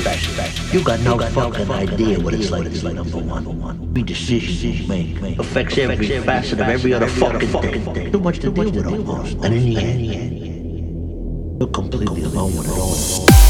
special. You got no fucking idea what it's like to be number one. Every decision you make affects every facet of every other fucking thing. Too much to deal with almost. And in the end, you're completely alone with it all.